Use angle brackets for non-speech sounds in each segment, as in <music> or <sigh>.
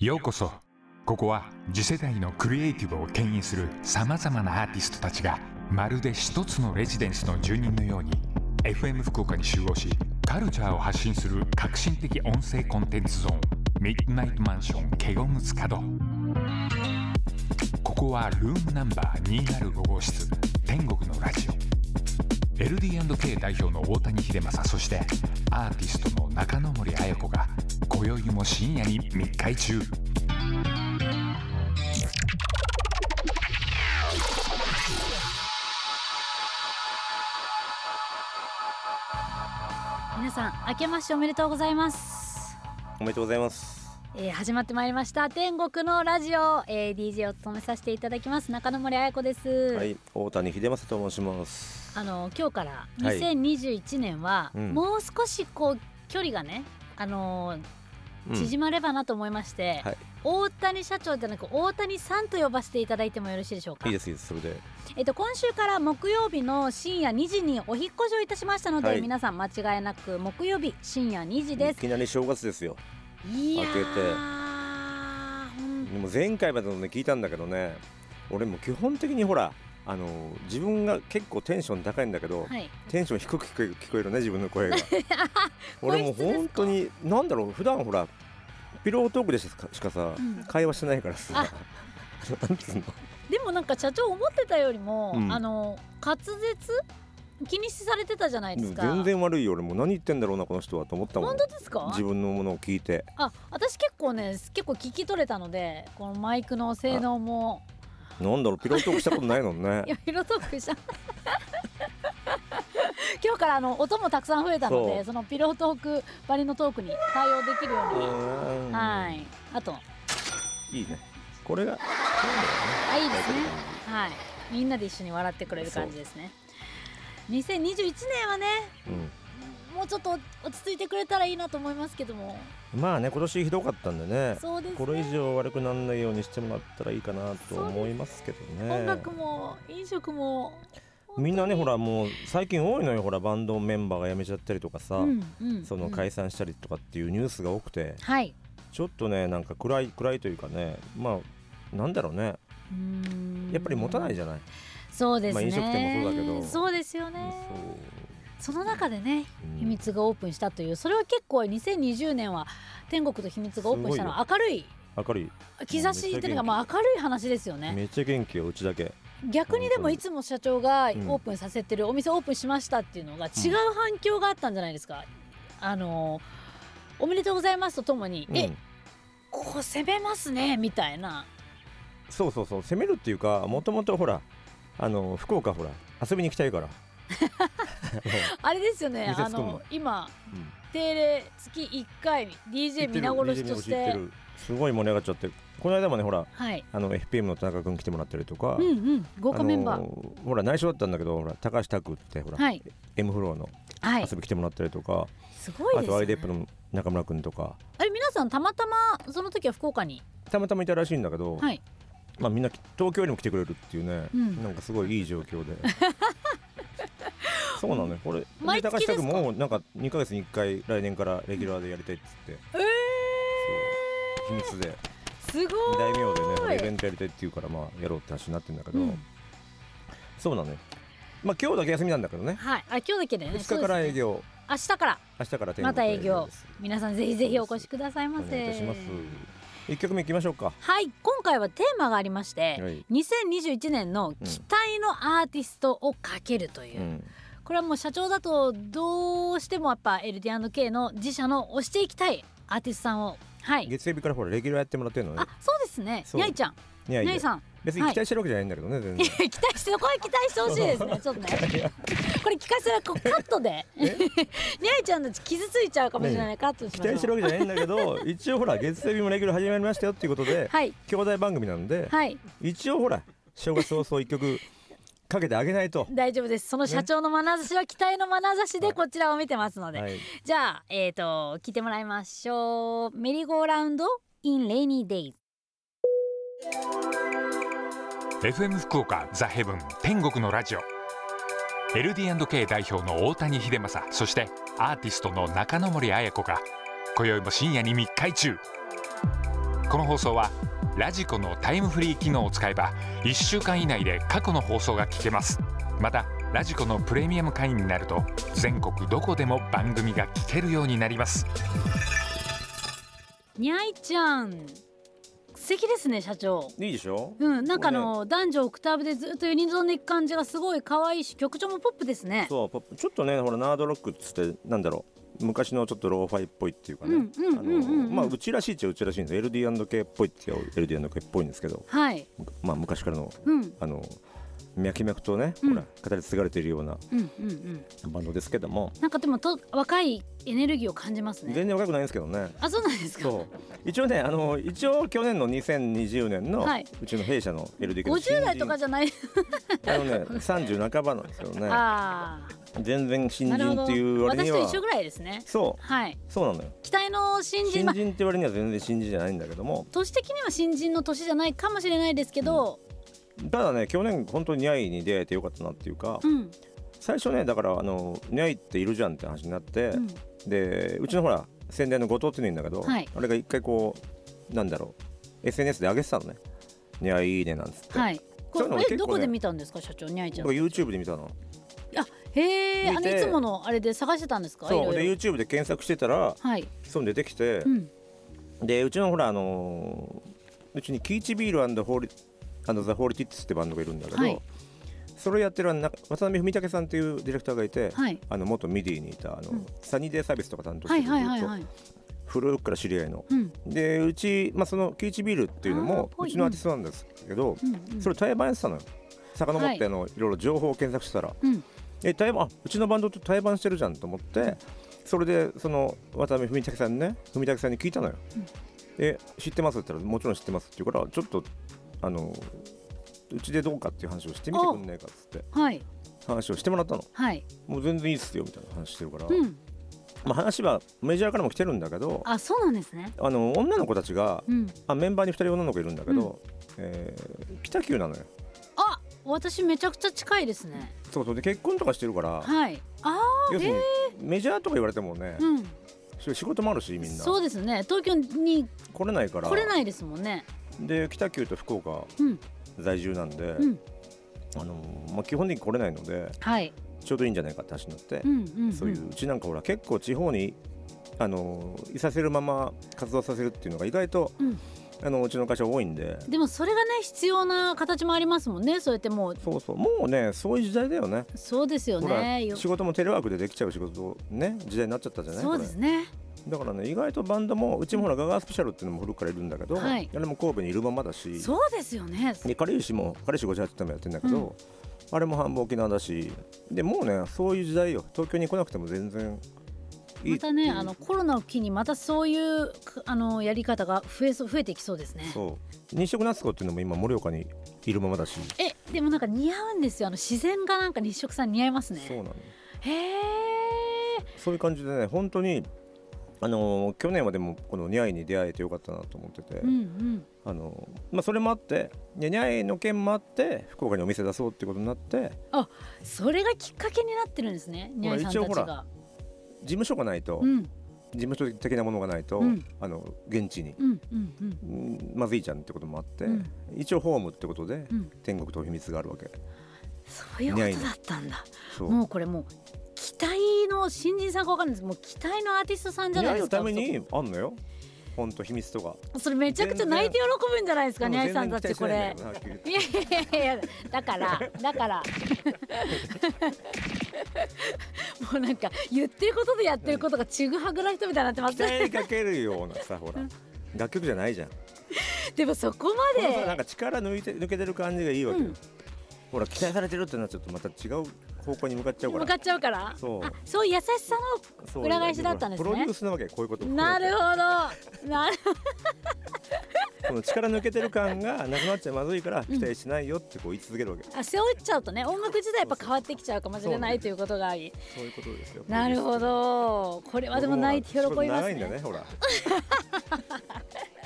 ようこそ。ここは次世代のクリエイティブを牽引するさまざまなアーティストたちがまるで一つのレジデンスの住人のように FM 福岡に集合しカルチャーを発信する革新的音声コンテンツゾーンミッドナイトマンションケゴムズ角ここはルームナンバー205号室天国のラジオ。LD&K 代表の大谷秀正そしてアーティストの中野森彩子が今宵も深夜に密会中。皆さん明けましておめでとうございます、おめでとうございます。えー始まってまいりました。天国のラジオ、えー DJ を務めさせていただきます中野森彩子です、はい、大谷秀正と申します。あの今日からはい。2021年は、うん。もう少しこう距離がねあのーうん縮まればなと思いまして、はい。大谷社長ではなく大谷さんと呼ばせていただいてもよろしいでしょうか？いいですいいです。それで。えっと、今週から木曜日の深夜2時にお引っ越しをいたしましたので、はい。皆さん間違いなく木曜日深夜2時です。いきなり正月ですよ。いやでも前回までのね聞いたんだけどね、俺も基本的にほら。あの自分が結構テンション高いんだけど、はい。テンション低く聞こえる聞こえるね自分の声が。<laughs> 俺も本当になんだろう普段ほらピロートークでしかしかさ、うん。会話してないからさ。<laughs> でもなんか社長思ってたよりも、うん。あの滑舌気にされてたじゃないですか。全然悪いよ俺も。う何言ってんだろうなこの人はと思ったもん。本当ですか？自分のものを聞いて。あ私結構ね結構聞き取れたのでこのマイクの性能もなんだろうピロートークしたことないのね。<laughs> いや色トークした <laughs> 今日からあの音もたくさん増えたのでそのピロートークばりのトークに対応できるように。うん。はい。あと。いいね。これがあいいですね。はい。みんなで一緒に笑ってくれる感じですね。2021年はねもうちょっと落ち着いてくれたらいいなと思いますけども。うん、まあね今年ひどかったんでね。そうですね。これ以上悪くならないようにしてもらったらいいかなと思いますけどね。音楽も飲食も。みんなねほららもう最近多いのよほらバンドメンバーが辞めちゃったりとかさ、うんうんその解散したりとかっていうニュースが多くて、はい。ちょっとねなんか暗い暗いというかねまあなんだろうね。うーん。やっぱり持たないじゃない、そうですね、まあ飲食店もそうだけど。そうですよね。その中でねうん秘密がオープンしたというそれは結構2020年は天国と秘密がオープンしたのは明るい。明るい。兆しっていうのがまあ明るい話ですよね。めっちゃ元気ようちだけ逆にでもいつも社長がオうん。ープンさせてるお店オープンしましたっていうのが違う反響があったんじゃないですか、あのおめでとうございますとともに、えうん。ここ攻めますねみたいな。そうそうそう攻めるっていうかもともとほらあの福岡ほら遊びに行きたいから、<laughs> <laughs> あれですよねあのの今うん。定例月1回 DJ 皆殺しとして。すごい盛り上がっちゃって。この間もねほらはい。あの FPM の田中君来てもらったりとか、うんうん豪華メンバー、ほら内緒だったんだけどほら高橋拓ってほら、はい。M フローのはい。遊び来てもらったりとか、すごいあとですよ、ね、IDEP の中村君とか。あれ皆さんたまたまその時は福岡に？たまたまいたらしいんだけど、はい。まあみんな東京にも来てくれるっていうね、うん。なんかすごいいい状況で <laughs> <laughs> そうなのよ。これ毎月ですか？もなんか2ヶ月に1回来年からレギュラーでやりたいっつって。え秘密で。ー、すご二大名でねイベントやりたいって言うからまあやろうって話になってんだけど、うん。そうなのよ。まあ今日だけ休みなんだけどね。はい。あ今日だけでね。2日から営業、明日から。明日からまた営業。皆さんぜひぜひお越しくださいまおせ願いいたします1曲目いきましょうか。はい。今回はテーマがありまして、はい。2021年の期待のアーティストをかけるという、うん。これはもう社長だとどうしてもやっぱ LD&K の自社の推していきたいアーティストさんを。はい。月曜日からほらレギュラーやってもらってるのね。あそうですね。そう。にゃいちゃんいやいや。さん。別に期待してるわけじゃないんだけどね、全い然や期待してこれ期待してほしいですねちょっとね。これ聞かせらこう <laughs> カットで。にゃいちゃんたち傷ついちゃうかもしれない、カットし期待してるわけじゃないんだけど一応ほら月曜日もレギュラー始まりましたよっていうことで、はい。兄弟番組なんで、はい。一応ほら正月早々一曲かけてあげないと、大丈夫です。その社長の眼差しは期待の眼差しでこちらを見てますので、はい、じゃあえっ、ー、と聞いてもらいましょう。メリーゴーラウンド in rainy days FM 福岡ザ・ヘブン天国のラジオ。LD&K 代表の大谷秀正そしてアーティストの中野森彩子が今宵も深夜に密会中。この放送はラジコのタイムフリー機能を使えば1週間以内で過去の放送が聞けます。またラジコのプレミアム会員になると全国どこでも番組が聞けるようになります。にゃいちゃん。素敵ですね社長。いいでしょ？うんなんかあの、男女オクターブでずっとユニゾンでいく感じがすごい可愛いし曲調もポップですね。そうポップちょっとねほらナードロックっつってなんだろう。昔のちょっとローファイっぽいっていうかね。まあうちらしいっちゃうちらしいんです LD&K っぽいって LD&K っぽいんですけど。はい。まあ昔からのうん。あの脈々とね、うん。ほら語り継がれているようなうんうんうん。バンドですけども。なんかでもと若いエネルギーを感じますね。全然若くないんですけどね。あそうなんですか？そう。一応ねあの一応去年の2020年の、はい。うちの弊社の LDK の新50人代とかじゃない。あのね30半ばなんですけどね。あ全然新人っていう割には。私と一緒ぐらいですね。そう。はい。そうなのよ。期待の新人まあ新人って割には全然新人じゃないんだけども。年的には新人の年じゃないかもしれないですけどただね去年本当にニャイに出会えてよかったなっていうか、うん。最初ねだからあのニャイっているじゃんって話になって、うん。でうちのほら宣伝の後藤っていうのいるんだけど、はい。あれが一回こうなんだろう SNS で上げてたのね「ニャイいいね」なんつって、はい。これねどこで見たんですか社長にゃいちゃん。僕 YouTube で見たの。あへえいつものあれで探してたんですかいそうで YouTube で検索してたらはい。そう出てきてう、ん。でうちのほらあのーうちにキーチビールホーリあのザ・ホーリティッツってバンドがいるんだけど、はい。それをやってる渡辺文武さんっていうディレクターがいて、はい。あの元ミディにいたあの、うん。サニーデイサービスとか担当してはいる古くから知り合いの。うん。でうち、まあ、そのキーチビールっていうのもうちのアーティストなんですけど、うん。うんそれ対バンやってたのよ。遡はい。ってあの、い、ろいろ情報を検索したら。うん。え対バンあうちのバンドと対バンしてるじゃんと思って、それでその渡辺文武さんにね文武さんに聞いたのよ、うん。え知ってますって言ったらもちろん知ってますって言うからちょっとあのうちでどうかっていう話をしてみてくんねえかっつって。はい。話をしてもらったの。はい。もう全然いいっすよみたいな話してるから、うん。まあ、話はメジャーからも来てるんだけどあそうなんですね。あの女の子たちがうん。あメンバーに2人女の子いるんだけど、えー北九なのよ。あ私めちゃくちゃ近いですね。そうそう。で結婚とかしてるからはい。あ要するにメジャーとか言われてもねー、うん。仕事もあるしみんな。そうですね。東京に来れないから。来れないですもんねで北九と福岡うん。在住なんで、うん。あのまあ、基本的に来れないのではい。ちょうどいいんじゃないかって話になってそういううちなんかほら結構地方にあのいさせるまま活動させるっていうのが意外と、うん。あのうちの会社多いんで。でもそれがね必要な形もありますもんねそうやってもう。そうそう。もうねそういう時代だよね。そうですよね。よ仕事もテレワークでできちゃう仕事ね時代になっちゃったじゃない？そうですねだからね意外とバンドもうちもほらガガースペシャルっていうのも古くからいるんだけど、はい。あれも神戸にいるままだし。そうですよね。で彼氏も彼氏58ってもやってんだけど、うん。あれも半分沖縄だし。でもうねそういう時代よ。東京に来なくても全然いいまたねあのコロナを機にまたそういうかあのやり方が増えそう増えてきそうですね。そう。日食夏子っていうのも今盛岡にいるままだし、えでもなんか似合うんですよ。あの自然がなんか日食さん似合いますね。そうなの。よへえそういう感じでね本当にあのー去年はでもこのニャイに出会えてよかったなと思ってて、うんうん。あのーまあ、それもあってでニャイの件もあって福岡にお店出そうってことになって。それがきっかけになってるんですねニャイさん一応ほらたちが事務所がないと、うん。事務所的なものがないと、うん。あの現地に、うんうんうん。うんまずいじゃんってこともあって、うん。一応ホームってことで、うん。天国と秘密があるわけ。そういうことだったんだ。もうこれもう期待の新人さんかわかんないです。もう期待のアーティストさんじゃないですか。ためにあんのよ。本当秘密とか。それめちゃくちゃ泣いて喜ぶんじゃないですかニャイさんたちこれ。いやいやいやだからだから。<laughs> もうなんか言ってることでやってることがちぐはぐな人みたいになってます期待にかけるようなさほら。楽曲じゃないじゃん。でもそこまこのさなんでか力抜いて抜けてる感じがいいわけよ、うんほら期待されてるってなっちゃうとまた違う方向に向かっちゃうから。向かっちゃうから？そう。あそういう優しさそう裏返しだったんですね。プロデュースなわけこういうこと。なるほど。なる <laughs> この力抜けてる感がなくなっちゃまずいから期待しないよってこう言い続けるわけ、あ背負っちゃうとね音楽自体やっぱ変わってきちゃうかもしれないということが。いいそういうことですよ。なるほど。これはでも泣いて喜びます僕も長いんだねねほら <laughs>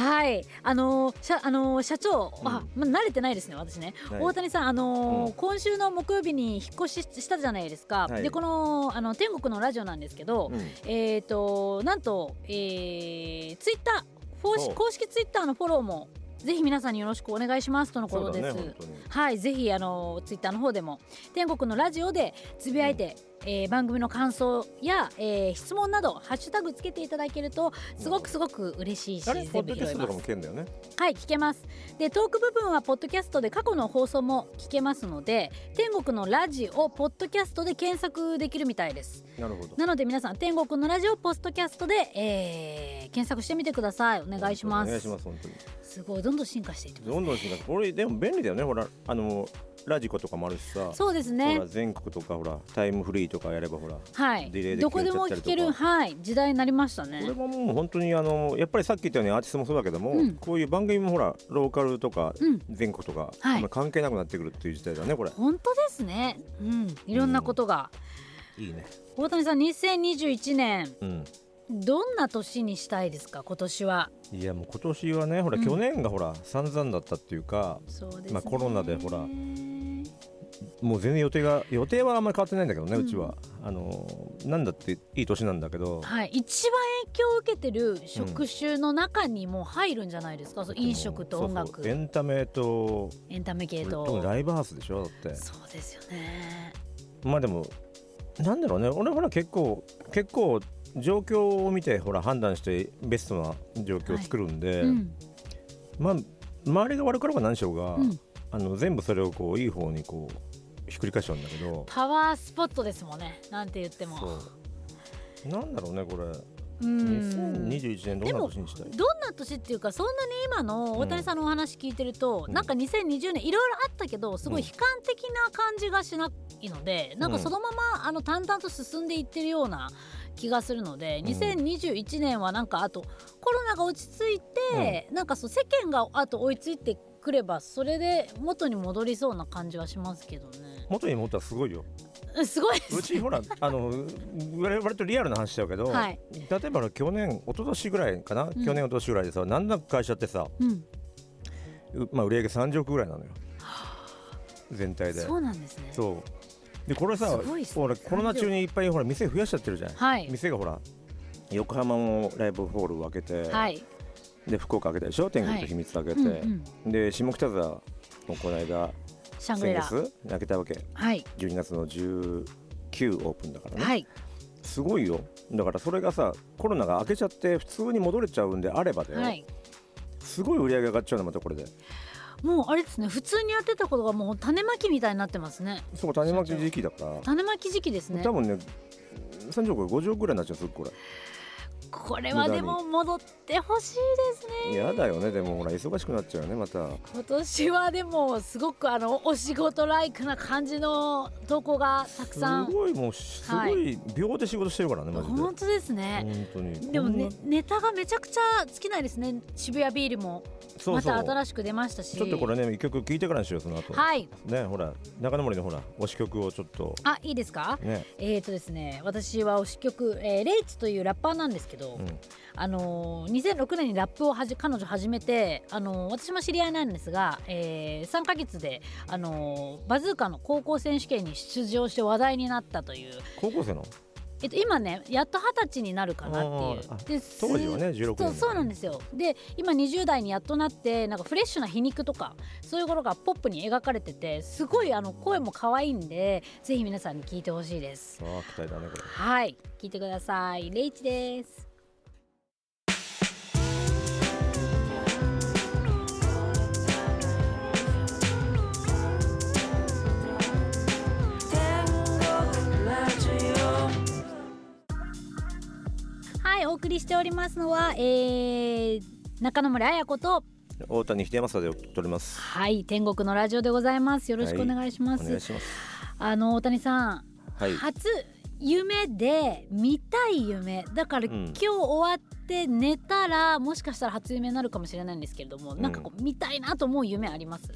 はい。あのー社あのー社長、うん。あま慣れてないですね私ね。大谷さんあのーうん。今週の木曜日に引っ越ししたじゃないですか、はい。でこのあの天国のラジオなんですけど、うん。えっ、となんと、えー、ツイッタ公式そう。公式ツイッターのフォローもぜひ皆さんによろしくお願いしますとのことです、ねはいぜひあのツイッターの方でも天国のラジオでつぶやいて、えー番組の感想や、えー質問などハッシュタグつけていただけるとすごくすごく嬉しいしあれポッ全部ドキャストとかも拾います聞けんだよね。はい聞けます。でトーク部分はポッドキャストで過去の放送も聞けますので天国のラジオポッドキャストで検索できるみたいです。なるほど。なので皆さん天国のラジオポッドキャストで、えー検索してみてください。お願いします。お願いします本当に。すごいどんどん進化していってますどんどん進化これでも便利だよね。ほらあのラジコとかもあるしさ。そうですほねら全国とかほらタイムフリーとかやればほらはい。ディレイでどこでも聞けるはい。時代になりましたこねれはもう本当にあのやっぱりさっき言ったようにアーティストもそうだけども、うん。こういう番組もほらローカルとかうん。全国とか、はい。関係なくなってくるっていう時代だねこれ。本当ですね。うん。いろんなことが、いいね。大谷さん2021年うん。どんな年にしたいですか？今年は。いやもう今年はねほら、うん。去年がほら散々だったっていうかまあコロナでほらもう全然予定が予定はあんまり変わってないんだけどね、ううんちは。あのなんだっていい年なんだけど。はい、一番影響を受けてる職種の中にも入るんじゃないですか、そう飲食と音楽。エンタメとエンタメ系と。ライブハウスでしょ？だって。そうですよね。まあでもなんだろうね。俺ほら結構結構状況を見てほら判断してベストな状況を作るんで、うん。まあ周りが悪かろうが何しようが、うん。あの全部それをこういい方にこうひっくり返しちゃうんだけど。パワースポットですもんね。なんて言っても。そう。なんだろうねこれ。うん。2021年どんな年にしたい？どんな年ってい？うかそんなに今の大谷さんのお話聞いてると、うん。なんか2020年いろいろあったけどすごい悲観的な感じがしないので、なんかそのままあの淡々と進んでいってるような気がするので、うん。2021年はなんかあとコロナが落ち着いて、なんかそう世間があと追いついてくればそれで元に戻りそうな感じはしますけどね。元に戻ったらすごいよ。うんすごい。ですうちほら <laughs> あの割割とリアルな話しちゃうけど、はい。例えば去年一昨年ぐらいかな、ん。去年一昨年ぐらいでさなんだか会社ってさ、うん、うまあ、売り上げ30億ぐらいなのよ。全体で。そうなんですね。そうでこれさほらコロナ中にいっぱいほら店増やしちゃってるじゃん、はい。店がほら横浜もライブホールを開けて、はい。で福岡開けたでしょ天国と秘密開けて、うんうん、で下北沢もこの間先。月開けたわけ。はい。12月の19オープンだからね、はい。すごいよ。だからそれがさコロナが明けちゃって普通に戻れちゃうんであればだよ、はい。すごい売り上げ上がっちゃうのまたこれでもうあれですね普通にやってたことがもう種まきみたいになってますね。そう種まき時期だから、種まき時期ですね。多分ね30億50億ぐらいになっちゃうすぐこれこれはでも戻ってほしいですね。嫌だよねでもほら忙しくなっちゃうよねまた。今年はでもすごくあのお仕事ライクな感じの投稿がたくすさん。ごいもうすごい秒で仕事してるからねマジで。本当ですね。本当に。でもねネタがめちゃくちゃ尽きないですね。渋谷ビールも。そうそう。また新しく出ましたし。ちょっとこれね一曲聴いてからにしようその後。はい。ねほら中野森のほら推し曲をちょっと。あいいですか？ね。えーとですね私は推し曲、えーレイチというラッパーなんですけど、うん。あのー2006年にラップをはじ彼女始めて、あのー私も知り合いなんですが、え3ヶ月で、あのーバズーカの高校選手権に出場して話題になったという、高校生の？えっと、今ねやっと二十歳になるかなっていう。当時はね16年そうそうなんですよ。で今20代にやっとなってなんかフレッシュな皮肉とかそういうことがポップに描かれててすごいあの声も可愛いんでぜひ皆さんに聞いてほしいです。ああ期待だねこれ。はい。聞いてください。レイチですはいお送りしておりますのは、えー、中野村彩子と大谷秀正で送っております。はい天国のラジオでございます。よろしくお願いします、お願いします。あの大谷さん、はい。初夢で見たい夢。だから、うん。今日終わって寝たらもしかしたら初夢になるかもしれないんですけれども、ん。なんかこう見たいなと思う夢あります？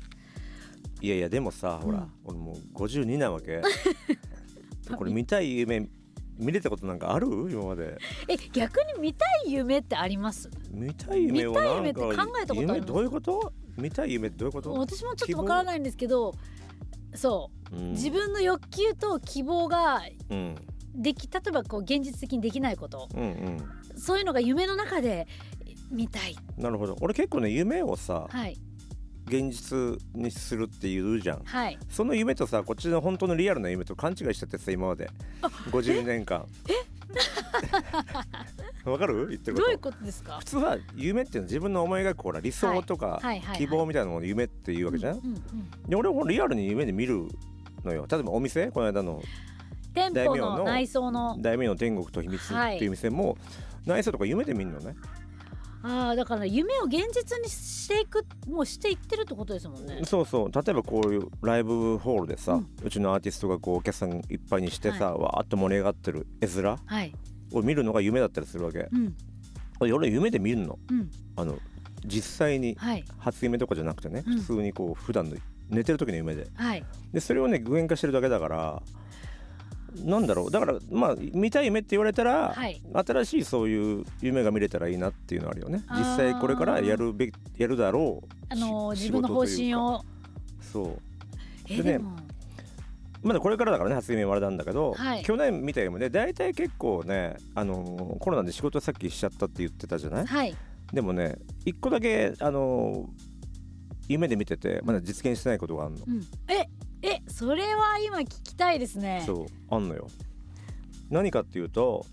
いやいやでもさほら、うん。俺もう52なわけ。<laughs> これ見たい夢見れたことなんかある？今まで。え逆に見たい夢ってあります？見たい夢を見たい夢って考えたことあります？夢どういうこと？見たい夢ってどういうこと、私もちょっとわからないんですけどそう、うん。自分の欲求と希望がうん。でき例えばこう現実的にできないこと。うんうん。そういうのが夢の中で見たい。なるほど。俺結構ね夢をさはい現実にするって言うじゃん。はい。その夢とさこっちの本当のリアルな夢と勘違いしちゃってさ今まで。50年間わかる？言ってること。どういうことですか？普通は夢っていうのは自分の思い描くほら理想とかはい。はい。はい。希望みたいなものを夢っていうわけじゃん、うんうんうん。で俺もリアルに夢で見るのよ。例えばお店この間の店舗大名のの内装の「大名の天国と秘密」っていう店も、内装とか夢で見るのねああだから夢を現実にしていくもうしていってるってことですもんね。そうそう。例えばこういうライブホールでさ、ううんちのアーティストがこうお客さんいっぱいにしてさ、わーっと盛り上がってる絵面はい。を見るのが夢だったりするわけ。うん。俺夢で見るの。うん。あの実際にはい。初夢とかじゃなくてね、うん。普通にこう普段の寝てる時の夢で。はい。でそれをね具現化してるだけだからなんだろう。だからまあ見たい夢って言われたら、はい。新しいそういう夢が見れたらいいなっていうのはあるよね。実際これからやるべきやるだろう。あの自分の方針を。そう。えでねまだこれからだからね初夢はあれなんだけど、はい。去年見た夢で大体結構ね、あのーコロナで仕事さっきしちゃったって言ってたじゃない？はい。でもね一個だけ、あのー夢で見ててまだ実現してないことがあるの、うん。ええそれは今聞きたいですね。そうあんのよ。何かっていうと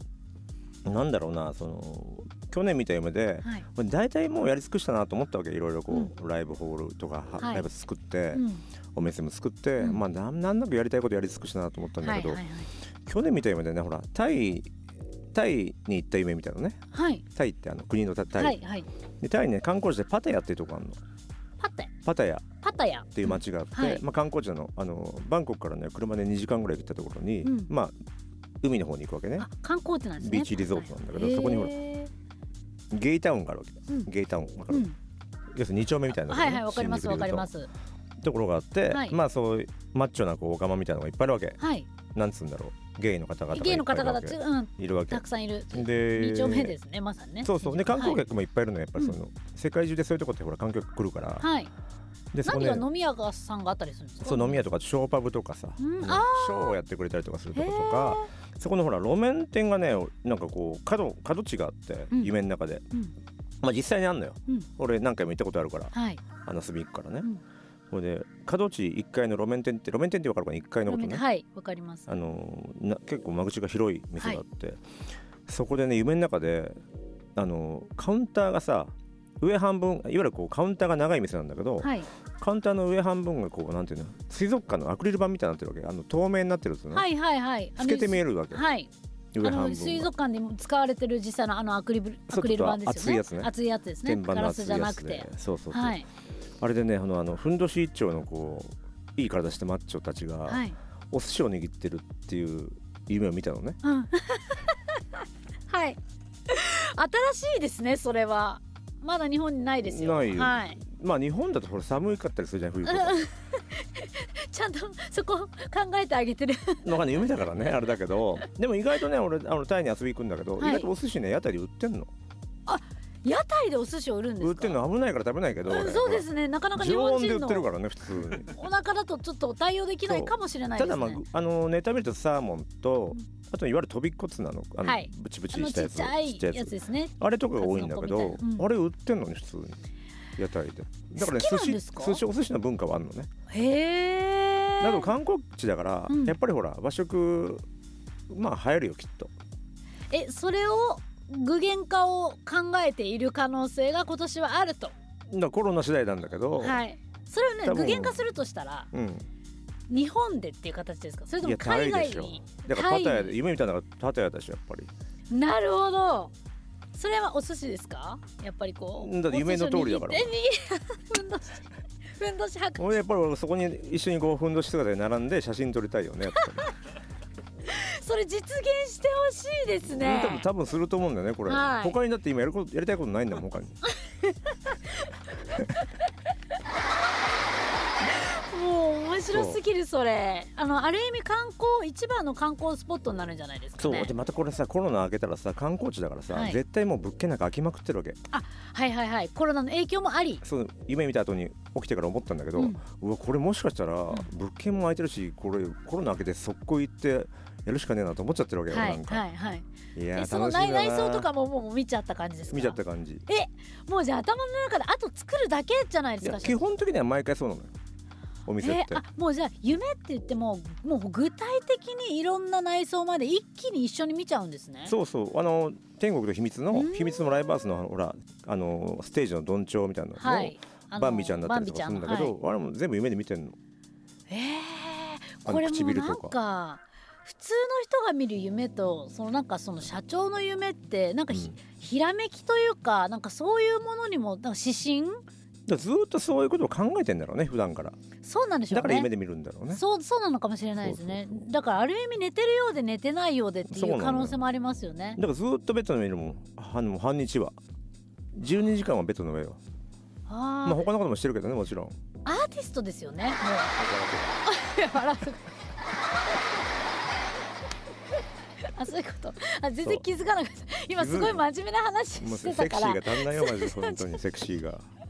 なんだろうなその去年見た夢ではい。まあ大体もうやり尽くしたなと思ったわけいろいろこう、ライブホールとか、ははい。ライブ作って、うん。お店も作って、うん。まあなんなんなくやりたいことやり尽くしたなと思ったんだけど、はいはいはい。去年見た夢でねほらタイタイに行った夢みたいなのね。はい。タイってあの国のタタイ、はいはい。でタイにね観光地でパタヤっていうとこあるの。パタヤ。パタヤ。っパタヤ。ていう街があって、うんはい。まあ、観光地なの。あのバンコクからね車で2時間ぐらい行ったところに、うん。まあ海の方に行くわけね。あ観光地なんですね。ビーチリゾートなんだけどそこにほらへゲイタウンがあるわけ、うん。ゲイタウンわかる、ーうん。要するに2丁目みたいな、はいはいわかりますわかります。すところがあって、はい。まあそういうマッチョなこうオカマみたいなのがいっぱいいるわけ。はい。なんつうんだろう。ゲイの方々ゲイのいるわけ。方々つうん。いるわけ。たくさんいる。で二丁目ですねまさにね。そうそう。で観光は。い客もいっぱいいるのよやっぱりその、世界中でそういうとこってほら観光客来るから、はいでそこね。何が飲み屋がさんがあったりするんですか？そう飲み屋とかショーパブとかさ、うんショーをやってくれたりとかするとへことか。そこのほら路面店がねなんかこう角角地があって、うん。夢の中で、うん。まあ実際にあんのよ、うん。俺何回も行ったことあるから。はい。あの隅行くからね、うん。これで角地1階の路面店って路面店って分かるかな？1階のことね、はいわかります。あのな結構間口が広い店があって、そこでね夢の中であのカウンターがさ上半分いわゆるこうカウンターが長い店なんだけど、はい。カウンターの上半分がこうなんていうの水族館のアクリル板みたいになってるわけ。あの透明になってるんですよね、はいはいはい。透けて見えるるわけ、はい。あ上半水族館でも使われてる実際のあのアクリルアクリル板ですよね。熱いやつね。熱いやつですね。ガラスじゃなくて。でそうそうそう、はい。あれでねあのあのふんどし一丁のこういい体してマッチョたちがはい。お寿司を握ってるっていう夢を見たのね。うん。<laughs> はい。新しいですねそれはまだ日本にないですよ。ないよ。はい。まあ日本だとほら寒かったりするじゃん冬とか。<laughs> ちゃんとそこ考えてあげてる。<laughs> のがね夢だからねあれだけど。でも意外とね俺あのタイに遊び行くんだけど、はい。意外とお寿司ね屋台で売ってんの屋台でお寿司を売るんですか？売ってんの危ないから食べないけど、うそうですね。なかなか日常本温で売ってる人のからね普通に。お腹だとちょっと対応できないかもしれないですね。ただまああのネタ見るとサーモンと、うん。あといわゆる飛び骨なのあの、はい。ブチブチしたやつちっちゃいやつですね。あれとかが多いんだけど、うん。あれ売ってんのに普通に。屋台で。だからね寿司寿司お寿司の文化はあるのね。へえだと観光地だから、うん。やっぱりほら和食まあ流行るよきっと。えそれを具現化を考えている可能性が今年はあると。だコロナ次第なんだけど、はい。それをね具現化するとしたらうん、日本でっていう形ですか？それとも海外タイでしょ。にだからパタヤで夢みたいなのがパタヤだしやっぱり。なるほど。それはお寿司ですか？やっぱりこうだって夢の通りだから。ふんどしふんどし俺やっぱりそこに一緒にこうふんどし姿で並んで写真撮りたいよねやっぱり <laughs> <laughs> それ実現してほしいですね。多分多分すると思うんだよねこれ、はい。他にだって今やることやりたいことないんだもん他に。<laughs> もう面面白すぎるそれ。あのある意味観光一番の観光スポットになるんじゃないですかね。そう。でまたこれさコロナ明けたらさ観光地だからさ、はい。絶対もう物件なんか空きまくってるわけ。はいはいはい。コロナの影響もあり。そう夢見た後に起きてから思ったんだけど、ううんわこれもしかしたら物件も空いてるしこれコロナ明けて速攻行ってやるしかねえなと思っちゃってるわけよ、はないんか、はいはい。い、やえその内内装とかももう見ちゃった感じですか？見ちゃった感じ。もうじゃあ頭の中であと作るだけじゃないですか基本的には毎回そうなのよお店って、えーあもうじゃあ夢って言ってももう具体的にいろんな内装まで一気に一緒に見ちゃうんですね？そうそう。あの天国と秘密のうん。秘密のライブハウスのほらあのステージのどんちょうみたいなのを、はい。バンビちゃんだったりとかするんだけど、バンビちあれも全部夢で見てんの。ゃんはいえー、これもなんか普通の人が見る夢とそのなんかその社長の夢ってなんかひ,、うん。ひらめきというかなんかそういうものにもなんか指針？ずーっとそういうことを考えてんだろうね普段から。そうなんでしょうね。だから夢で見るんだろうね。そうそうなのかもしれないですね。だからある意味寝てるようで寝てないようでっていう可能性もありますよね。だからずーっとベッドの上にいるもん。はもう半日は。12時間はベッドの上よ。あまあー他のこともしてるけどねもちろん。アーティストですよねもう。<laughs> 笑うあそういうこと。あ全然気づかなかった。今すごい真面目な話してたから。セクシーが足んないよマジで本当にセクシーが <laughs>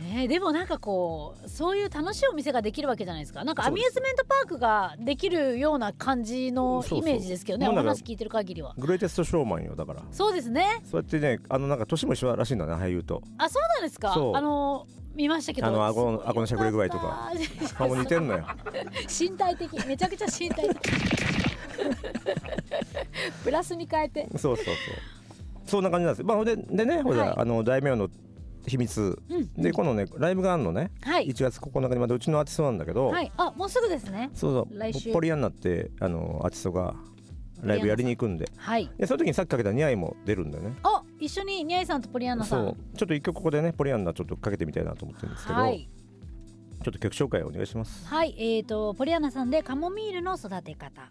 えーでもなんかこうそういう楽しいお店ができるわけじゃないですか。なんかアミューズメントパークができるような感じのそうそう。イメージですけどね。おもうなんか話聞いてる限りは。グレイテストショーマンよだから。そうですね。そうやってねあのなんか年も一緒らしいんだね俳優と。あそうなんですか。そう。あの見ましたけど。あの顎の顎のしゃくれ具合とか。顔似てんのよ。<laughs> 身体的。めちゃくちゃ身体的 <laughs> <laughs> プラスに変えて。そうそうそう。そんな感じなんです。まあででねほら、はい。あの大名の秘密。うん。でこのねライブがあるのね。はい。1月9日にまだうちのアーティストなんだけど、はい。あもうすぐですね。そうそう。来週。ポリアンナってあのアーティストがライブやりに行くんで。はい。でその時にさっきかけたニャイも出るんだよね。あ一緒にニャイさんとポリアンナさそう。んちょっと一曲ここでねポリアンナちょっとかけてみたいなと思ってるんですけど、はい。ちょっと曲紹介お願いします。はい。えーとポリアンナさんでカモミールの育て方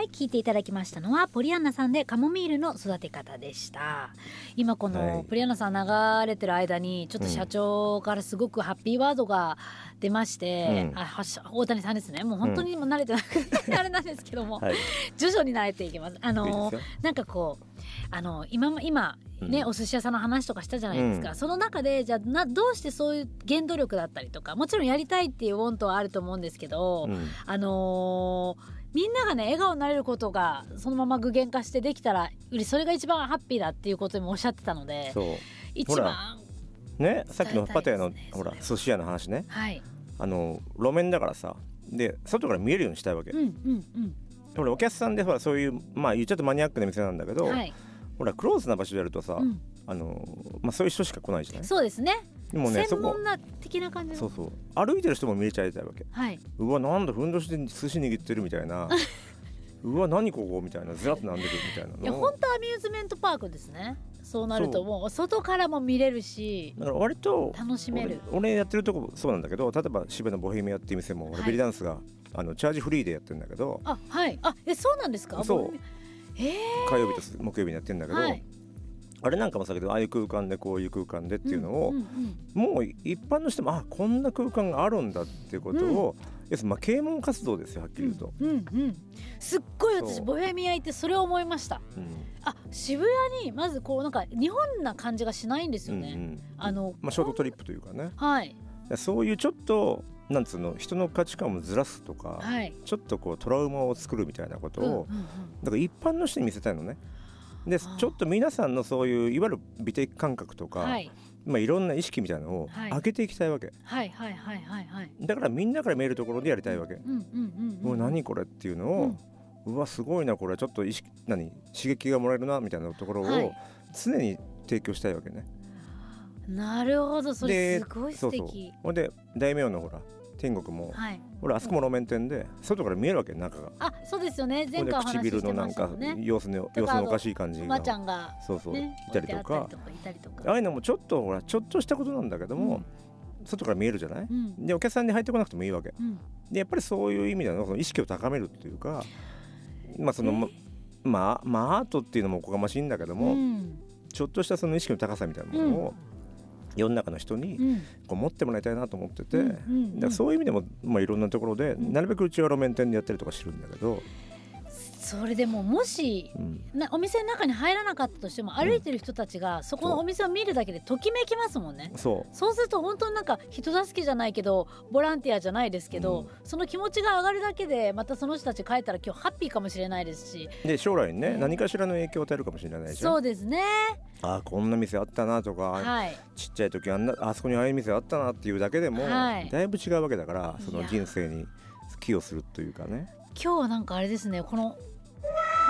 はい聞いていただきましたのはポリアンナさんでカモミールの育て方でした。今こはい。のポリアンナさん流れてる間にちょっと社長からすごくハッピーワードが出まして、うん。あはし大谷さんですね。もう本当にもう慣れてなくて、あれなんですけども、はい。徐々に慣れていきます。あのなんかこうあの今も今ね、うん。お寿司屋さんの話とかしたじゃないですか、うん。その中でじゃあなどうしてそういう原動力だったりとかもちろんやりたいっていうウォントはあると思うんですけど、うん。あのーみんながね笑顔になれることがそのまま具現化してできたらそれが一番ハッピーだっていうこともおっしゃってたのでそう。一番ねさっきのパテヤの、ねほら寿司屋の話ね。はい。あの路面だからさで外から見えるようにしたいわけ、うんうんほらお客さんでほらそういうまあ言っちゃうとマニアックな店なんだけど、うんはい、ほらクローズな場所でやるとさ、うん、あのまあそういう人しか来ないじゃない？そうですねでもねそこ。専門な的な感じの？そうそう。歩いてる人も見れちゃいたいわけ。はい。うわなんだふんどしで寿司握ってるみたいな。<laughs> うわ何ここ？みたいな。ずらっと並んでるみたいな。いや本当アミューズメントパークですね。そうなるともう外からも見れるしだから割と楽しめる。俺俺やってるとこそうなんだけど例えば渋谷のボヘミアっていう店も、俺はい。ベリーダンスがあのチャージフリーでやってるんだけど。あはい。あえそうなんですか？そう。え火曜日と木曜日にやってるんだけど、はいあれなんかもさけどああいう空間でこういう空間でっていうのを、んんうん。もう一般の人もあこんな空間があるんだっていうことを、要するにまあ啓蒙活動ですよはっきり言うと。うんうんすっごい私ボヘミア行ってそれを思いました。うん。あ渋谷にまずこうなんか日本な感じがしないんですよね、うんうんあのまあ、ショートトリップというかね。はい。そういうちょっとなんつうの人の価値観をずらすとか、はい。ちょっとこうトラウマを作るみたいなことを、うんうんうん。だから一般の人に見せたいのね。でちょっと皆さんのそういういわゆる美的感覚とか、はい。まあ、いろんな意識みたいなのをはい。上げていきたいわけ、はいはいはいはいはい。だからみんなから見えるところでやりたいわけ、うんうんうん何これっていうのを、うわすごいなこれ。ちょっと意識何刺激がもらえるなみたいなところはい。を常に提供したいわけね。なるほどそれですごい素そうそう。で大名のほら天国も、はい。ほらあそこも路面店で外から見えるわけ中が。あそうですよね。前回お話し唇のなんか様子の様子のおかしい感じがちゃんがそうそう、ねいたりとか。ああいうのもちょっとほらちょっとしたことなんだけども、外から見えるじゃない？うん。でお客さんに入ってこなくてもいいわけ。うん。でやっぱりそういう意味ではその意識を高めるっていうかまあその、えー。まあまあアートっていうのもおこがましいんだけども、うん。ちょっとしたその意識の高さみたいなものを世の中の人にうん。こう持ってもらいたいなと思ってて、だからそういう意味でも、まあ、いろんなところでん。なるべくうちは路面店でやったりとかしてるんだけど、それでももしうん。なお店の中に入らなかったとしても歩いてる人たちがそこのお店を見るだけでときめきますもんね。そそうすると本当になんか人助けじゃないけどボランティアじゃないですけど、その気持ちが上がるだけでまたその人たち帰ったら今日ハッピーかもしれないですし。うで将来にね、ね何かしらの影響を与えるかもしれないじゃんそうですね。ああこんな店あったなとか、はい。ちっちゃい時あんなあそこにああいう店あったなっていうだけでも、はい。だいぶ違うわけだからその人生に寄与するというかね。今日はなんかあれですねこのこ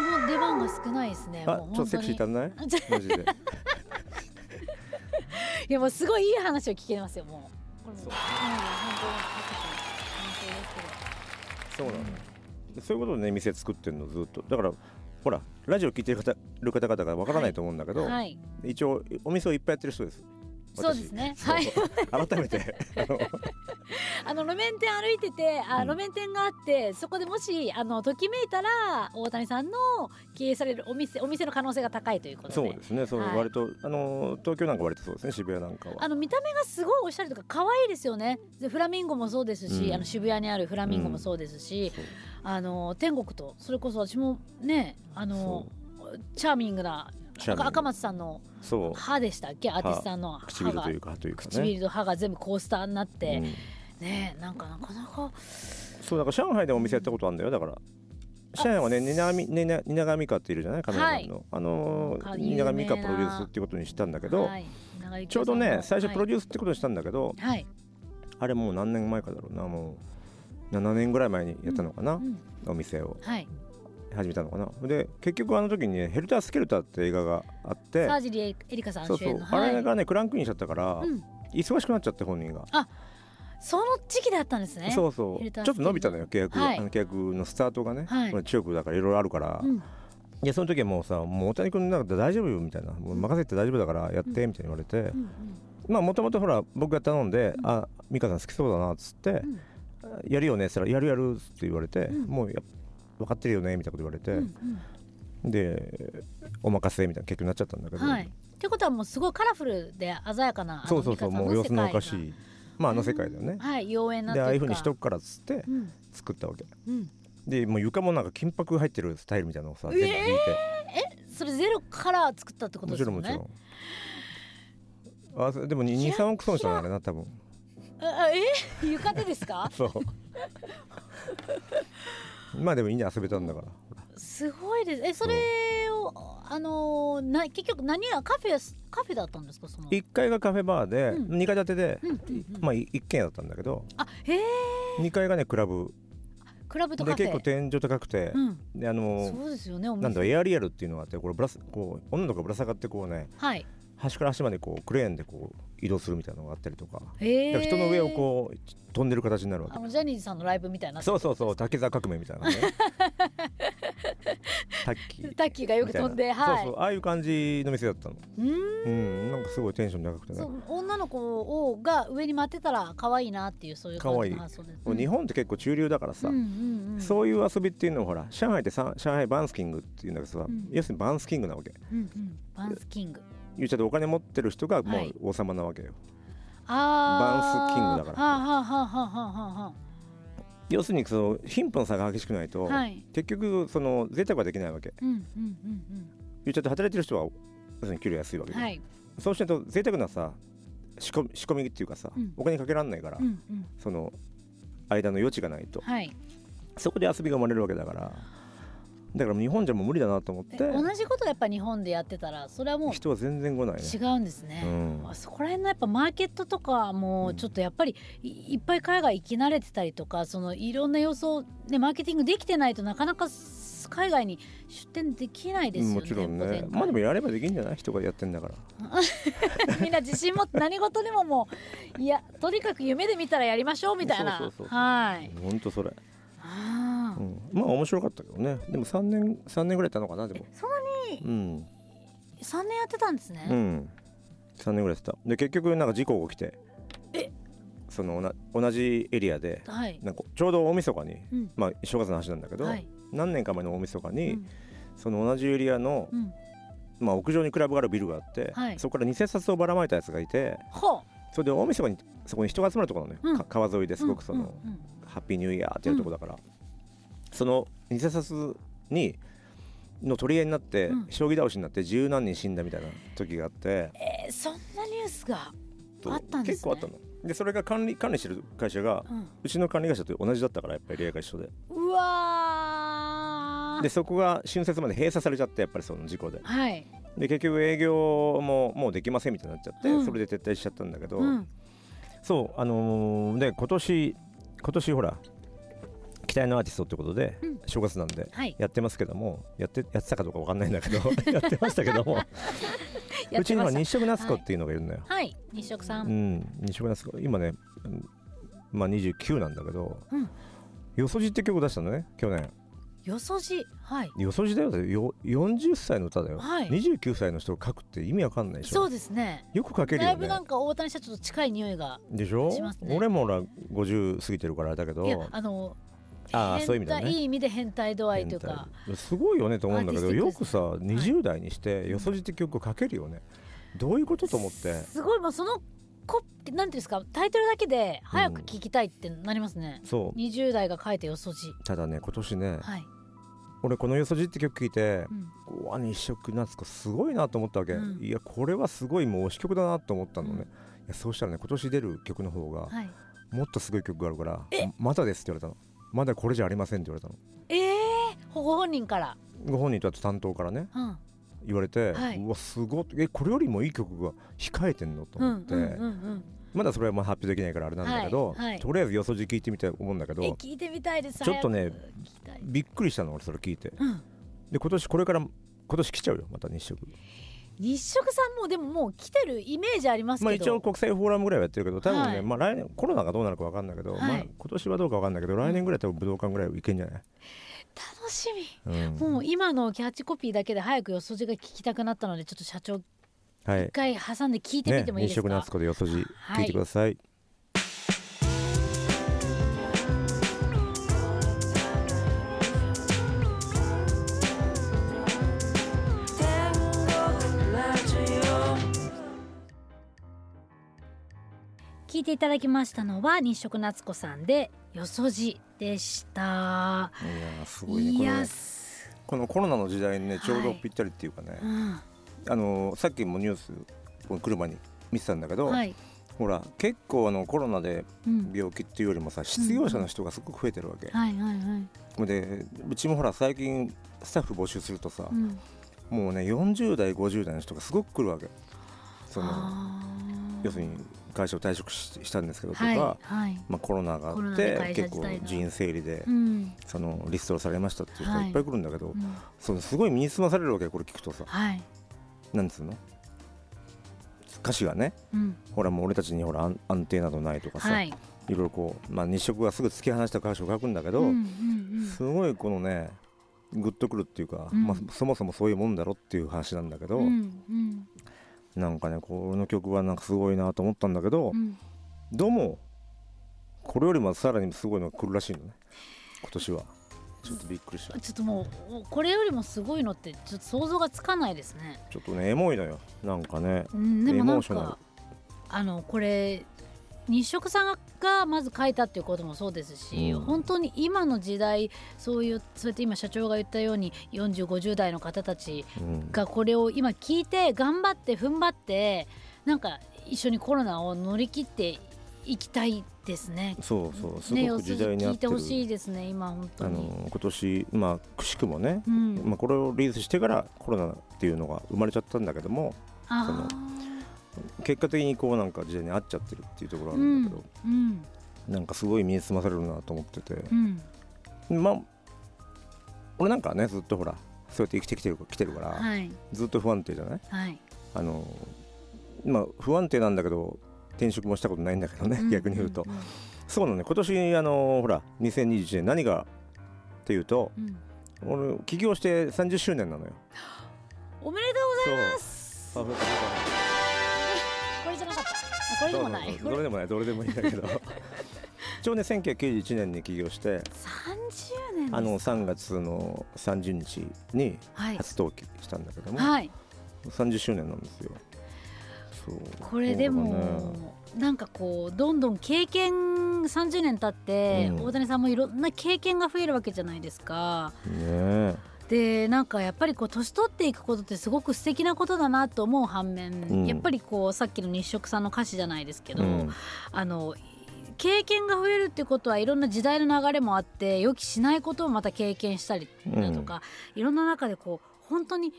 の出番が少ないですね。あちょっとセクシー足んない？<laughs> マジで。いやもうすごいいい話を聞けますよもう。これもうそううん本当にそうなのそういうことでね店作ってるのずっとだからほらラジオ聞いてる方る方々がわからないと思うんだけど、はい一応お店をいっぱいやってる人ですそうですね。<laughs> はい。改めて。<laughs> あの路面店歩いててあうん。路面店があってそこでもしあのときめいたら大谷さんの経営されるお店お店の可能性が高いということで。そうですね。そう、はい。割とあの東京なんか割とそうですね渋谷なんかは。あの見た目がすごいおしゃれとか可愛いですよね。でフラミンゴもそうですし、うん。あの渋谷にあるフラミンゴもそうですし、そう。あの天国とそれこそ私もねあのチャーミングな赤松さんのそう。歯でしたっけ？アーティストさんの歯が。唇というかというかね。唇と歯が全部コースターになって、うん。ねなんかなかなか。そうだから上海でもお店やったことあるんだよ。だから上海はね蜷川みねね蜷川美香っているじゃない？カメラマンの、あのかー蜷川美香プロデュースっていうことにしたんだけど、はい。ちょうどね最初プロデデュースってことにしたんだけど、はい、あれもう何年前かだろうな。もう7年ぐらい前にやったのかな、うん。お店を。はい、始めたのかな。で結局あの時にね「ヘルター・スケルター」って映画があって。サージリエエリカさんそうそう。はい。あれがねクランクインしちゃったから、うん、忙しくなっちゃって本人が、その時期だったんですね。そうそう。ちょっと伸びたのよ契約、はいあの契約のスタートがね、はい。中国だからいろいろあるから、うん。いやその時はもうさもう大谷君なんか大丈夫よみたいな。もう任せて大丈夫だからやってみたいに言われて、うんうん。まあもともとほら僕が頼んで「あ美香さん好きそうだな」っつってうん「やるよね」っつったら「やるやる」って言われて、うん。もうや分かってるよねみたいなこと言われて、うんうん。でお任せみたいな結局になっちゃったんだけど、はい。ってことはもうすごいカラフルで鮮やかなそうそうそうもう様子のおかしい。まああの世界だよね。が、はい妖艶なでああいうふうにしとくくからっつってうん。作ったわけ。うん。でもう床もなんか金箔入ってるスタイルみたいなのをさえー？全部引いて、それゼロから作ったってこともですよね？ちろんもちろん。あそでも23億損したんだねな多分。ああえ？床でですか？<laughs> そう <laughs> まあでもいいね遊べたんだから。すごいです。えそれをあのーな結局何がカフェカフェだったんですか？その。1階がカフェバーで、うん。2階建てで、うんうんうん。まあい一軒家だったんだけど。あへえ2階がねクラブ。クラブとでカフェ。結構天井高くて、うん。であのそうですよねお店。なんだエアリアルっていうのがあってこれぶらすこう女の子がぶら下がってこうね。はい端から端までこうクレーンでこう移動するみたいなのがあったりとか。へえだから人の上をこう飛んでる形になるわけ。あのジャニーズさんのライブみたいな。そうそうそう。竹沢革命みたいなね。タッキータッキーがよく飛んではい。そうそう。ああいう感じの店だったの。うーん。うん。なんかすごいテンション高くてね。そう女の子をが上に待ってたら可愛いなっていうそういう感じの発想でもう日本って結構中流だからさ、うんうんうん、そういう遊びっていうのをほら上海ってさ上海バンスキングっていうんだけどさ、うん。要するにバンスキングなわけ。うんうん、バンスキング言っちゃってお金持ってる人がもはい。う王様なわけよ、あー。バンスキングだから。はあはあはあはあはあは要するにその貧富の差が激しくないと、あはい。結局その贅沢はできないわけ。うんうんうん言っちゃって働いてる人は要するに給料安いわけで、うん。はい。そうしないと贅沢なさ仕込み仕込みっていうかさ、うん。お金かけられないから、うんうん。その間の余地がないと。はい。そこで遊びが生まれるわけだからだから日本じゃもう無理だなと思って。で同じことやっぱ日本でやってたらそれはもう人は全然来ないね。違うんですね、うん。あそこら辺のやっぱマーケットとかもちょっとやっぱりいいっぱい海外行き慣れてたりとかそのいろんな予想ねマーケティングできてないとなかなか海外に出店できないですよね。もちろんね。まあでもやればできんじゃない人がやってんだから。<laughs> みんな自信持って何事でももういやとにかく夢で見たらやりましょうみたいな。はい。ほんとそれ、あー。うん、まあ面白かったけどね。でも3年3年ぐらいやったのかなでも。そんなに？うん。3年やってたんですね、うん。3年ぐらいやってた。で結局なんか事故が起きて。そのおな同じエリアではい。なんかちょうど大晦日に、うん。まあ正月の話なんだけど、はい。何年か前の大晦日に、うん。その同じエリアの、うん。まあ、屋上にクラブがあるビルがあって、はい。そこから偽札をばらまいたやつがいてほそれで大晦日にそこに人が集まるところなのね、うん。か川沿いでうすごくその、うんうんハッピーニューイヤーってやるとこだから、その偽札にの取り合いになって、うん。将棋倒しになって十何人死んだみたいな時があって。えーそんなニュースがとあったんですね。結構あったの。でそれが管理管理してる会社がうん。うちの管理会社と同じだったからやっぱりエリアが一緒で。うわー。でそこが春節まで閉鎖されちゃってやっぱりその事故で。はい。で結局営業ももうできませんみたいになっちゃって、うん。それで撤退しちゃったんだけど、うん。そうあのーで今年今年ほら期待のアーティストってことで、うん。正月なんではい。やってますけどもやってやってたかどうかわかんないんだけど <laughs> やってましたけども。や <laughs> うちにはってまし日食夏子っていうのがいるんだよ、たはい。日食さうん。ん日食夏子。今ねうん。まあ29なんだけどうん「よそじ」って曲出したのね去年よそじ。はい。よそじだよ。よ40歳の歌だよ、はい。29歳の人が書くって意味わかんないでしょ。そうですね。よく書けるよね。だいぶなんか大谷社長と近い匂いがでしょ？しますね。俺もほら50過ぎてるからあれだけど。いやあのあそういう意味だね。態いい意味で変態度合いというか。すごいよねと思うんだけどよくさ20代にしてよそじって曲書けるよね。どういうことと思って？すごいもうそのこなんていうんですかタイトルだけで早く聞きたいってなりますね、そう。20代が書いてよそじ。ただね今年ねはい、俺このよそじって曲聴いてうん。うわ日食夏子すごいなと思ったわけ、うん。いやこれはすごいもう推し曲だなと思ったのね、いやそうしたらね今年出る曲の方がはい、もっとすごい曲があるからえ「まだです」って言われたのまだこれじゃありませんって言われたの。ええー、ご本人から、ご本人とあと担当からねうん。言われて、はい。うわすごいえこれよりもいい曲が控えてんのと思って、うんうんうんうんまだそれはまあ発表できないからあれなんだけど、はいはい。とりあえずよそじ聞いてみたいと思うんだけえど聞いてみたいです。ちょっとねびっくりしたの俺それ聞いて。うん。で今年これから今年来ちゃうよまた日食。日食さんもでももう来てるイメージありますけど、まあ一応国際フォーラムぐらいはやってるけど多分ね、はい。まあ来年コロナがどうなるか分かんないけど、はい。まあ今年はどうか分かんないけど来年ぐらい多分武道館ぐらいはいけんじゃない、楽しみ。うん。もう今のキャッチコピーだけで早くよそじが聞きたくなったのでちょっと社長はい。一回挟んで聞いてみねてもいいですか、日食夏子でよそじはい。聞いてください、聞いていただきましたのは日食夏子さんでよそじでした。いやーすごいねこのすこのコロナの時代にねはい。ちょうどぴったりっていうかね、うんあのさっきもニュースこの車に見てたんだけど、はい、ほら結構あのコロナでうん、病気っていうよりもさ失業者の人がすごく増えてるわけ、はいはいはい、でうちもほら最近スタッフ募集するとさ、うん、もうね40代50代の人がすごく来るわけ。その要するに会社を退職ししたんですけどとか、はいはい。まあ、コロナがあって結構人員整理でうん。そのリストラされましたっていう人がはい。いっぱい来るんだけど、うん。そのすごい身につまされるわけこれ聞くとさ。はいなんつうの？歌詞がね。うん。ほらもう俺たちにほら安安定などないとかさ、、はい。いろいろこう、まあ、日食がすぐ突き放した歌詞を書くんだけど、うんうん。すごいこのねグッとくるっていうか、うん。まあ、そもそもそういうもんだろっていう話なんだけど、うんうん。なんかねこの曲はなんかすごいなと思ったんだけど、うん。どうもこれよりもさらにすごいのが来るらしいのね今年はちょっとびっくりした。ちょっともうこれよりもすごいのってちょっと想像がつかないですね。ちょっとねエモいのよ。なんかね。うん、でもなんかあのこれ日食さんがまず書いたっていうこともそうですし、うん。本当に今の時代そういうそうやって今社長が言ったように4050代の方たちうん。がこれを今聞いて頑張って踏ん張ってなんか一緒にコロナを乗り切っていきたいですね。そうそうすね、ごく時代に合聞いってる、てほしいですね今本当あに。の今年まあくしくもね、うん、まあ、これをリリースしてからコロナっていうのが生まれちゃったんだけどもあ結果的にこうなんか時代に合っちゃってるっていうところーあるんだけど、うんなんかすごい身につまされるなと思ってて、うん。まあ俺なんかはねずっとほらそうやって生きてきてる来てるから、はい。ずっと不安定じゃない？はい。あのまあ不安定なんだけど転職もしたことないんだけどね、逆に言うと、そうなのね。今年あのほら2021年何がっていうとうん。俺起業して30周年なのよ。<gasps> おめでとうございます。<laughs> これじゃなかった。あそれでもない。どれでもないどれでもいいんだけど。<laughs> 一応ね1991年に起業して30年あの3月の30日にはい。初登記したんだけども、はい。30周年なんですよこれでもね。なんかこうどんどん経験30年経って、うん。大谷さんもいろんな経験が増えるわけじゃないですか。ねえ。でなんかやっぱりこう年取っていくことってすごく素敵なことだなと思う反面、うん。やっぱりこうさっきの日食さんの歌詞じゃないですけど、うん。あの経験が増えるってことはいろんな時代の流れもあって予期しないことをまた経験したりだとか、いろんな中でこう本当に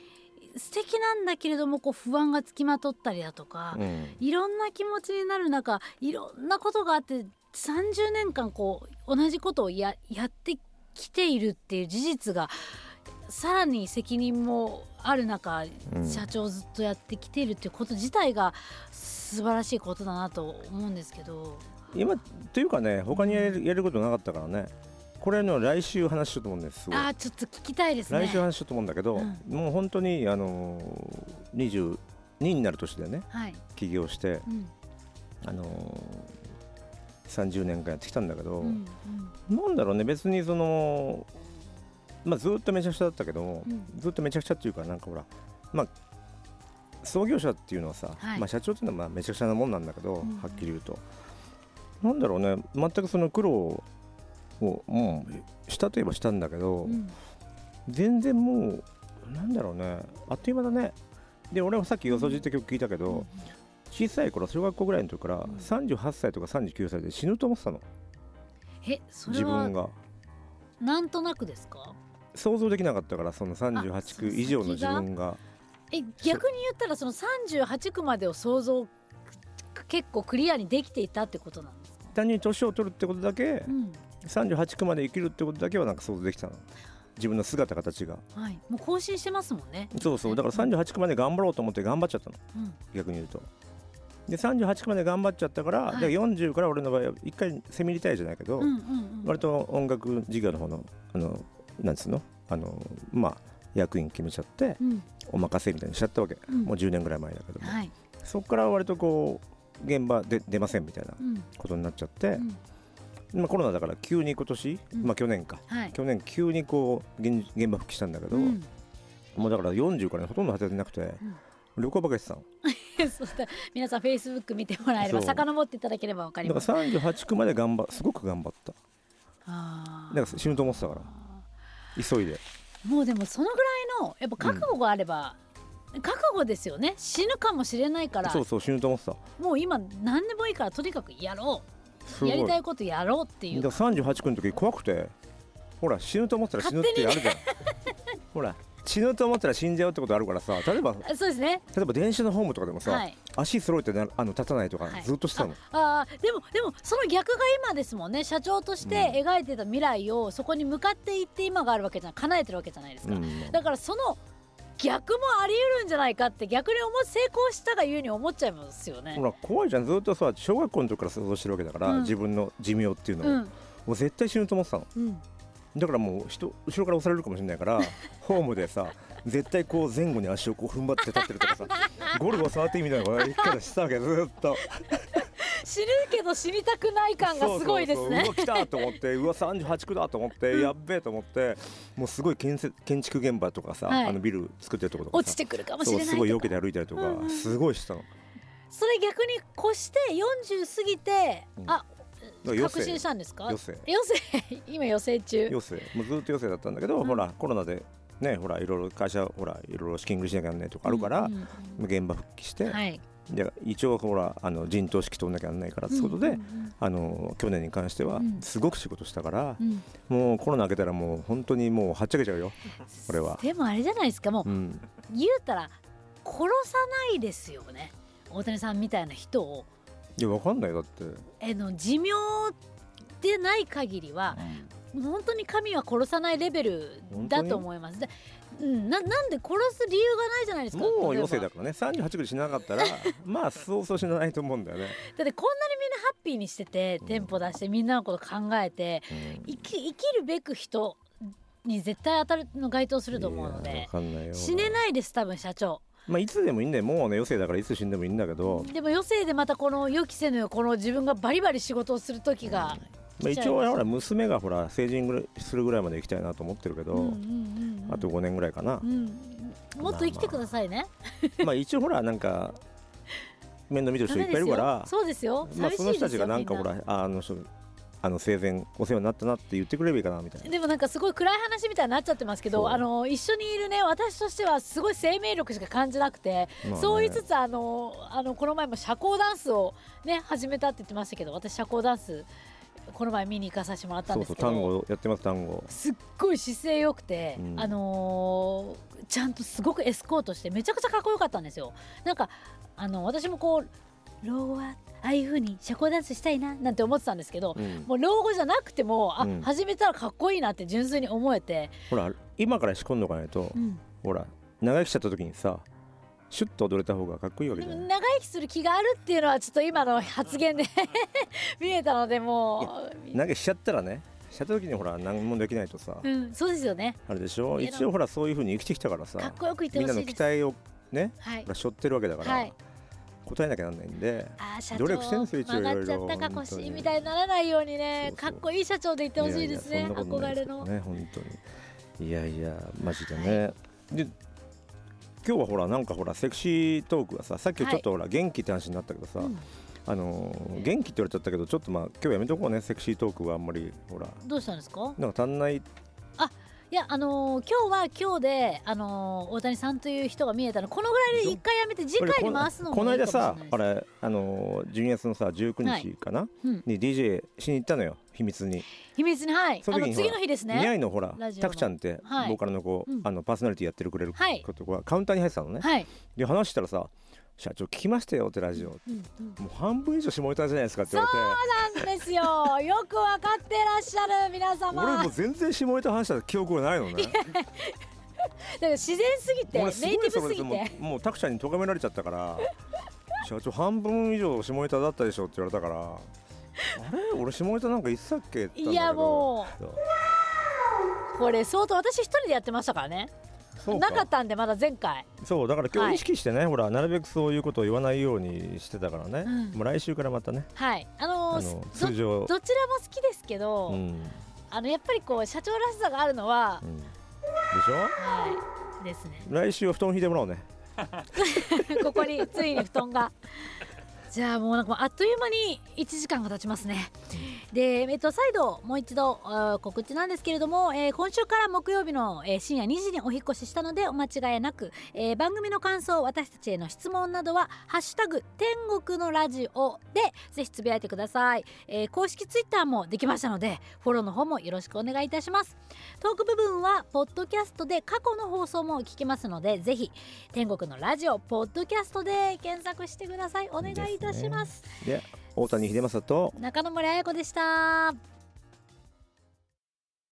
素敵なんだけれどもこう不安がつきまとったりだとか、うん。いろんな気持ちになる中いろんなことがあって30年間こう同じことをややってきているっていう事実がさらに責任もある中、うん。社長ずっとやってきているっていうこと自体が素晴らしいことだなと思うんですけど。今というかね他にやれるやることなかったからねこれの来週話しようと思うんですすあーちょっと聞きたいですね。来週話しようと思うんだけど、うん。もう本当にあのー22になる年でねはい、起業して、うん。あのー30年間やってきたんだけど、うんなんだろうね別にそのまあずっとめちゃくちゃだったけども、うん。ずっとめちゃくちゃっていうかなんかほらまあ創業者っていうのはさ、はい。まあ、社長っていうのはまあめちゃくちゃなもんなんだけど、うん。はっきり言うと。なんだろうね全くその苦労をもうしたといえばしたんだけど、うん。全然もうなんだろうね。あっという間だね。で俺はさっき「よそじ」って曲聞いたけど、小さい頃小学校ぐらいの時からん。38歳とか39歳で死ぬと思ってたの。えそれ自分はが。なんとなくですか？想像できなかったからそのあ38その区以上の自分が。え逆に言ったらその38区までを想像結構クリアにできていたってことなんですか、単に年を取るってことだけうん38区まで生きるってことだけはなんか想像できたの？自分の姿形が。はい、もう更新してますもんね。そうそう。だから38区まで頑張ろうと思って頑張っちゃったの。うん。逆に言うと。で38区まで頑張っちゃったから、はい。で40から俺の場合は一回セミリタイアじゃないけど、うんうんうん割と音楽事業の方のあのなんつうの？あのまあ役員決めちゃってうん。お任せみたいにしちゃったわけ、うん。もう10年ぐらい前だけども、はい。そこから割とこう現場で出ませんみたいなうん。ことになっちゃってう、んまあ、コロナだから急に今年、うん。まあ去年か。はい。去年急にこう現現場復帰したんだけど、うん。もうだから40からほとんど働いてなくて、旅行ばかりしてたのそしたら皆さんフェイスブック見てもらえれば遡っていただければわかりだからます。38区まで頑張すごく頑張った。あー。だから死ぬと思ってたから。急いで。もうでもそのぐらいのやっぱ覚悟があれば、覚悟ですよね。死ぬかもしれないから。そうそう死ぬと思ってた。もう今何でもいいからとにかくやろうやりたいことやろうっていうだから38区の時怖くてほら死ぬと思ったら死ぬってあるじゃん。<laughs> ほら死ぬと思ったら死んじゃうってことあるからさ例えばあそうですね。例えば電車のホームとかでもさ、はい。足揃えてなあの立たないとかはい。ずっとしてたの、あーでもでもその逆が今ですもんね。社長として描いてた未来をそこに向かっていって今があるわけじゃない叶えてるわけじゃないですか、うん。だからその逆もあり得るんじゃないかって逆に思う成功したがゆえに思っちゃいますよね。ほ。ら怖いじゃん。ずっとさ小学校の時から想像してるわけだから、うん。自分の寿命っていうのを、うん。もう絶対死ぬと思ってたの。うん。だからもう人後ろから押されるかもしれないから <laughs> ホームでさ絶対こう前後に足をこう踏ん張って立ってるとかさゴルゴ触ってみたいなこと言い方してたわけずっと死ぬけど死にたくない感がすごいですね。そうそうそううわ来たと思って <laughs> うわ38区だと思って、やっべえと思ってもうすごい建設建築現場とかさ、はい。あのビル作ってるところとかさ落ちてくるかもしれないすごい避けて歩いたりとか、うんうん。すごいしてたの。それ逆に越して40過ぎて、うんあ確信したんですか？余生。<laughs> 今余生中。余生。もうずっと余生だったんだけど、うん。ほらコロナでねほらいろいろ会社ほらいろいろ資金繰りしなきゃなんないとかあるから、うんうん現場復帰して、うんはいで一応ほらあの陣頭指揮取んなきゃなんないからってことで、うんうんあの去年に関してはうん。すごく仕事したから、うん。もうコロナ明けたらもう本当にもうはっちゃけちゃうよこれは。でもあれじゃないですかもううん。言うたら殺さないですよね大谷さんみたいな人を。いやわかんないだって、えの寿命でない限りは本当に神は殺さないレベルだと思います。でうん、ななんで殺す理由がないじゃないですか。もう余生だからね。38区でしなかったら <laughs> まあそうそうしないと思うんだよね。だってこんなにみんなハッピーにしててうん。店舗出してみんなのこと考えて生き生きるべく人に絶対当たるの該当すると思うので死ねないです多分社長。まあいつでもいいんだよ。もうね余生だからいつ死んでもいいんだけど、でも余生でまたこの予期せぬこの自分がバリバリ仕事をする時が、まあ、一応ほら娘がほら成人ぐらいするぐらいまで行きたいなと思ってるけど、うんうんうんうん。あと5年ぐらいかな。う、ん、もっと生きてくださいね。まあ一応ほらなんか面倒見てる人いっぱいいるからそうですよ。まあ、その人たちがな。んかほらあの人あの生前お世話になったなって言ってくれればいいかなみたいな。でもなんかすごい暗い話みたいになっちゃってますけどあの一緒にいるね私としてはすごい生命力しか感じなくて、まあね。そう言いつつあのあのこの前も社交ダンスをね始めたって言ってましたけど私社交ダンスこの前見に行かさせてもらったんですけど単語やってます単語。すっごい姿勢良くて、うん。あのーちゃんとすごくエスコートしてめちゃくちゃかっこよかったんですよ。なんかあの私もこう老後はああいう風に社交ダンスしたいななんて思ってたんですけど、うん。もう老後じゃなくてもあ、うん。始めたらかっこいいなって純粋に思えて、ほら今から仕込んどかないと、うん。ほら長生きしちゃった時にさシュッと踊れた方がかっこいいわけじゃない。長生きする気があるっていうのはちょっと今の発言で <laughs> 見えたのでもう、長生きしちゃったらねしちゃった時にほら何もできないとさ、うん、そうですよね。あれでしょ？一応ほらそういう風に生きてきたからさかっこよく言ってみんなの期待をねはい。ほら背負ってるわけだから、はい。答えなきゃなんないんであー社長努力してんですよ一応曲がっちゃったか腰みたいにならないようにねかっこいい社長でいってほしいですね憧れの。ね本当に。いやいやマジでね、で今日はほらなんかほらセクシートークがささっきちょっとほら元気って話になったけどさ、うん。あのー元気って言われちゃったけどちょっとまあ今日やめとこうねセクシートークはあんまりほら。どうしたんですか？なんか足んないいやあのー今日は今日であのー大谷さんという人が見えたの。このぐらいで一回やめて次回に回すのもこの間さあれあのー12月のさ19日かな、うん。に DJ しに行ったのよ秘密に。秘密にはい。その次の日です似合ねいのほらラジオの。タクちゃんって、はい。ボーカルの子、うん。あのパーソナリティやってるくれるはい。ことがカウンターに入ってたのね、はい、で話したらさ「社長聞きましたよ」ってラジオ、うんうんもう半分以上下ネタじゃないですかって言われて。なんですよ。<laughs> よくわかってらっしゃる皆様。俺もう全然下ネタ話した記憶がないのね。<laughs> だから自然すぎてネ俺イティブすぎて。うもうタクちゃんに咎められちゃったから「社長半分以上下ネタだったでしょ」って言われたからあれ俺下ネタなんか言ってたっけって言ったんだけどいやもそううこれ相当私一人でやってましたからねそうなかったんでまだ前回。そうだから今はい。日意識してね、ほらなるべくそういうことを言わないようにしてたからね、うん。もう来週からまたね。はい。あのーあのど通常。どちらも好きですけど、うん、あのやっぱりこう社長らしさがあるのはう、ん、でしょ？はい。ですね。来週は布団引いてもらおうね。<laughs> ここについに布団がじゃあもうなんかあっという間に1時間が経ちますね。で、えっと、再度もう一度告知なんですけれども、えー今週から木曜日の、えー深夜2時にお引っ越ししたのでお間違いなく、えー番組の感想私たちへの質問などは「ハッシュタグ天国のラジオ」でぜひつぶやいてください、えー公式ツイッターもできましたのでフォローの方もよろしくお願いいたします。トーク部分はポッドキャストで過去の放送も聞けますのでぜひ天国のラジオポッドキャストで検索してください。お願いいたします。で大谷秀政と中野村彩子でした